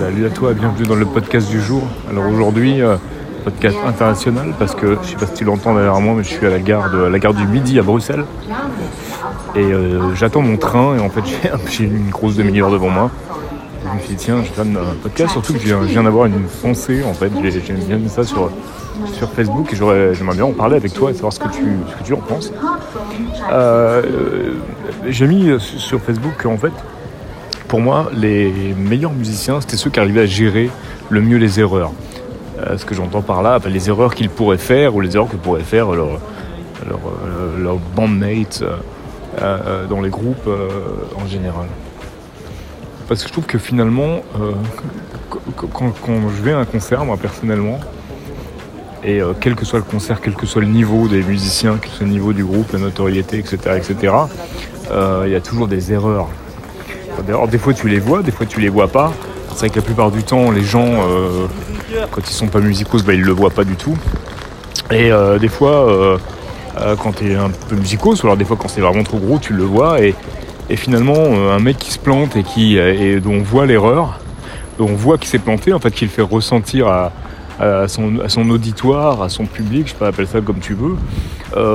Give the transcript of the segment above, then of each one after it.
Salut à toi, bienvenue dans le podcast du jour. Alors aujourd'hui, euh, podcast international parce que je sais pas si tu l'entends derrière moi, mais je suis à la gare, de, la gare du Midi à Bruxelles. Et euh, j'attends mon train et en fait j'ai une grosse demi-heure devant moi. Je me suis dit tiens, je donne un podcast, surtout que je viens, d'avoir une pensée en fait. J'ai bien mis ça sur, sur Facebook et j'aimerais bien en parler avec toi et savoir ce que tu, ce que tu en penses. Euh, j'ai mis sur Facebook en fait pour moi, les meilleurs musiciens, c'était ceux qui arrivaient à gérer le mieux les erreurs. Euh, ce que j'entends par là, les erreurs qu'ils pourraient faire ou les erreurs que pourraient faire leurs leur, euh, bandmates euh, dans les groupes en général. Parce que je trouve que finalement, quand, je vais à un concert, moi personnellement, et quel que soit le concert, quel que soit le niveau des musiciens, quel que soit le niveau du groupe, la notoriété, etc., etc., il y a toujours des erreurs. Alors des fois tu les vois, des fois tu les vois pas. C'est vrai que la plupart du temps les gens euh, quand ils sont pas musicos bah, ils le voient pas du tout. Et euh, des fois euh, quand tu es un peu musicos ou alors des fois quand c'est vraiment trop gros tu le vois et, finalement un mec qui se plante et qui et dont on voit l'erreur, dont on voit qu'il s'est planté en fait qu'il fait ressentir à, son, auditoire, à son public, je sais pas, ça comme tu veux,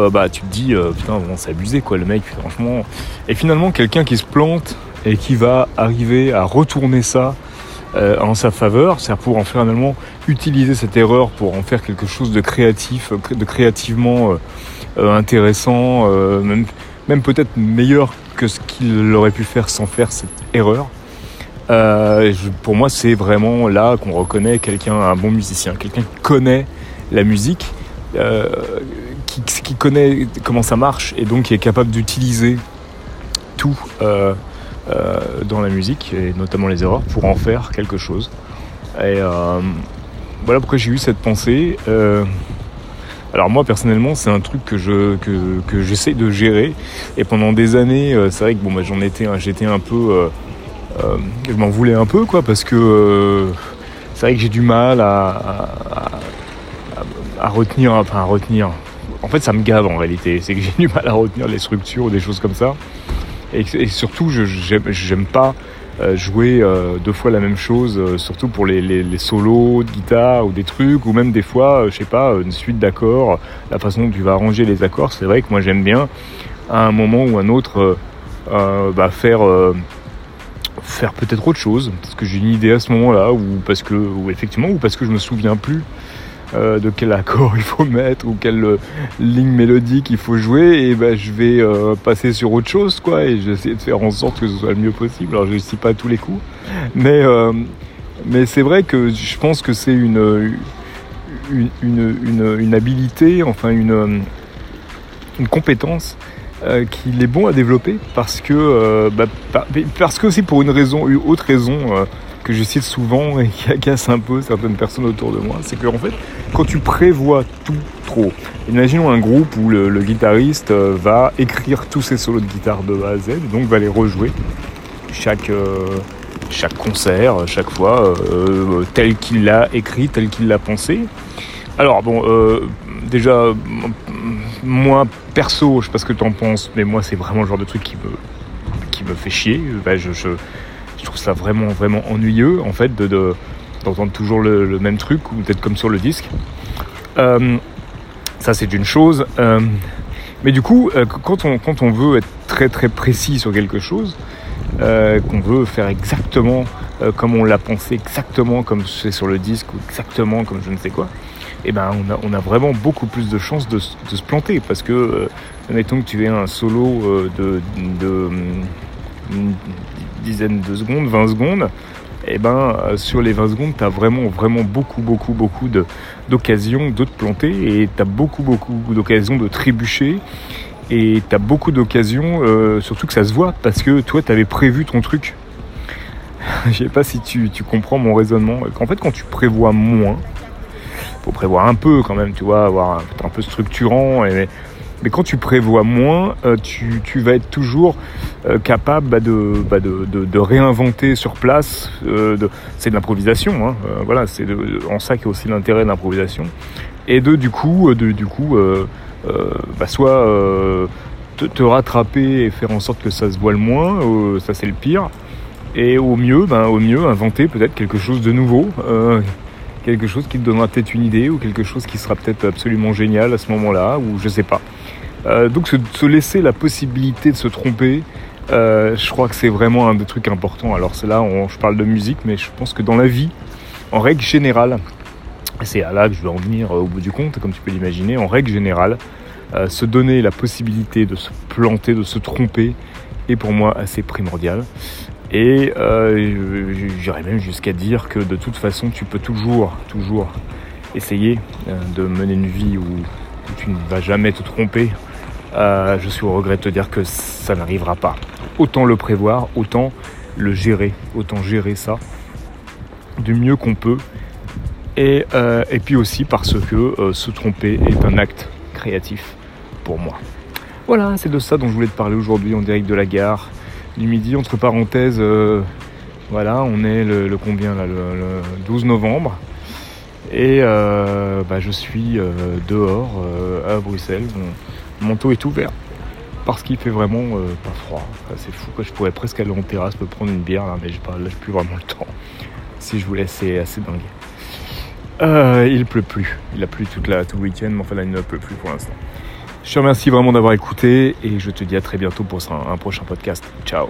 bah tu te dis putain c'est abusé quoi le mec franchement. Et finalement quelqu'un qui se plante et qui va arriver à retourner ça euh, en sa faveur, c'est-à-dire pour en finalement utiliser cette erreur pour en faire quelque chose de créatif, de créativement euh, euh, intéressant, même, même peut-être meilleur que ce qu'il aurait pu faire sans faire cette erreur. pour moi, c'est vraiment là qu'on reconnaît quelqu'un, un bon musicien, quelqu'un qui connaît la musique, qui, qui, connaît comment ça marche et donc qui est capable d'utiliser tout dans la musique, et notamment les erreurs, pour en faire quelque chose. Et euh, voilà pourquoi j'ai eu cette pensée. Euh, alors moi personnellement c'est un truc que je que, j'essaie de gérer et pendant des années c'est vrai que bon bah, j'en étais j'étais un peu je m'en voulais un peu quoi parce que c'est vrai que j'ai du mal à, à, retenir enfin à retenir en fait ça me gave en réalité c'est que j'ai du mal à retenir les structures ou des choses comme ça et, surtout, je j'aime pas euh, jouer euh, deux fois la même chose, euh, surtout pour les, solos de guitare ou des trucs, ou même des fois, je sais pas, une suite d'accords, la façon dont tu vas arranger les accords. C'est vrai que moi j'aime bien, à un moment ou un autre, bah, faire faire peut-être autre chose, parce que j'ai une idée à ce moment-là, ou parce que, ou effectivement, ou parce que je me souviens plus euh, de quel accord il faut mettre ou quelle euh, ligne mélodique il faut jouer et ben je vais euh, passer sur autre chose quoi et j'essaie de faire en sorte que ce soit le mieux possible. Alors je ne sais pas tous les coups mais mais c'est vrai que je pense que c'est une une, une, une, habilité enfin une une compétence qu'il est bon à développer parce que bah, parce que aussi pour une raison une autre raison que je cite souvent et qui agace un peu certaines personnes autour de moi, c'est qu'en fait, quand tu prévois tout trop, imaginons un groupe où le, guitariste euh, va écrire tous ses solos de guitare de A à Z, donc va les rejouer chaque, euh, chaque concert, chaque fois, euh, tel qu'il l'a écrit, tel qu'il l'a pensé. Alors bon, déjà, moi perso, je sais pas ce que tu en penses, mais moi c'est vraiment le genre de truc qui me, qui me fait chier. Ben, je trouve ça vraiment, vraiment ennuyeux, en fait, de, d'entendre toujours le, même truc, ou peut-être comme sur le disque. Euh, ça, c'est une chose. Euh, mais du coup, euh, quand, on, quand on veut être très, très précis sur quelque chose, qu'on veut faire exactement comme on l'a pensé, exactement comme c'est sur le disque, ou exactement comme je ne sais quoi, eh ben on a, on a, vraiment beaucoup plus de chances de, se planter parce que admettons que tu aies un solo de, de, dizaine de secondes, 20 secondes, et eh ben euh, sur les 20 secondes, tu as vraiment, vraiment beaucoup, beaucoup, beaucoup d'occasions de, te planter et tu as beaucoup, beaucoup d'occasions de trébucher. Et tu as beaucoup d'occasions, euh, surtout que ça se voit, parce que toi, tu avais prévu ton truc. Je sais pas si tu, comprends mon raisonnement. En fait, quand tu prévois moins, faut prévoir un peu quand même, tu vois, avoir un, un peu structurant. Et, mais quand tu prévois moins, euh, tu, vas être toujours euh, capable bah, bah, de, réinventer sur place. Euh, c'est de l'improvisation, hein, voilà, c'est en ça a aussi l'intérêt de l'improvisation. Et de du coup, de, du coup, bah, soit te, rattraper et faire en sorte que ça se voile moins, ça c'est le pire. Et au mieux, ben, au mieux, inventer peut-être quelque chose de nouveau, quelque chose qui te donnera peut-être une idée ou quelque chose qui sera peut-être absolument génial à ce moment-là, ou je sais pas. Euh, donc se, se, laisser la possibilité de se tromper, euh, je crois que c'est vraiment un des trucs importants. Alors c'est là, on, je parle de musique, mais je pense que dans la vie, en règle générale, c'est à là que je vais en venir au bout du compte, comme tu peux l'imaginer, en règle générale, euh, se donner la possibilité de se planter, de se tromper, est pour moi assez primordial. Et euh, j'irais même jusqu'à dire que de toute façon, tu peux toujours, toujours essayer euh, de mener une vie où, tu ne vas jamais te tromper. Euh, je suis au regret de te dire que ça n'arrivera pas. Autant le prévoir, autant le gérer, autant gérer ça du mieux qu'on peut. Et, puis aussi parce que se tromper est un acte créatif pour moi. Voilà, c'est de ça dont je voulais te parler aujourd'hui en direct de la gare du midi. Entre parenthèses, euh, voilà, on est le, combien là, le, le, 12 novembre. Et euh, bah, je suis euh, dehors à Bruxelles. Mon manteau est ouvert parce qu'il fait vraiment pas froid. C'est fou, quoi. je pourrais presque aller en terrasse, me prendre une bière, là, mais j'ai pas, là, plus vraiment le temps. Si je voulais, c'est assez dingue. Il pleut plus. Il a plu toute la, tout le week-end, mais enfin là, il ne pleut plus pour l'instant. Je te remercie vraiment d'avoir écouté et je te dis à très bientôt pour un, prochain podcast. Ciao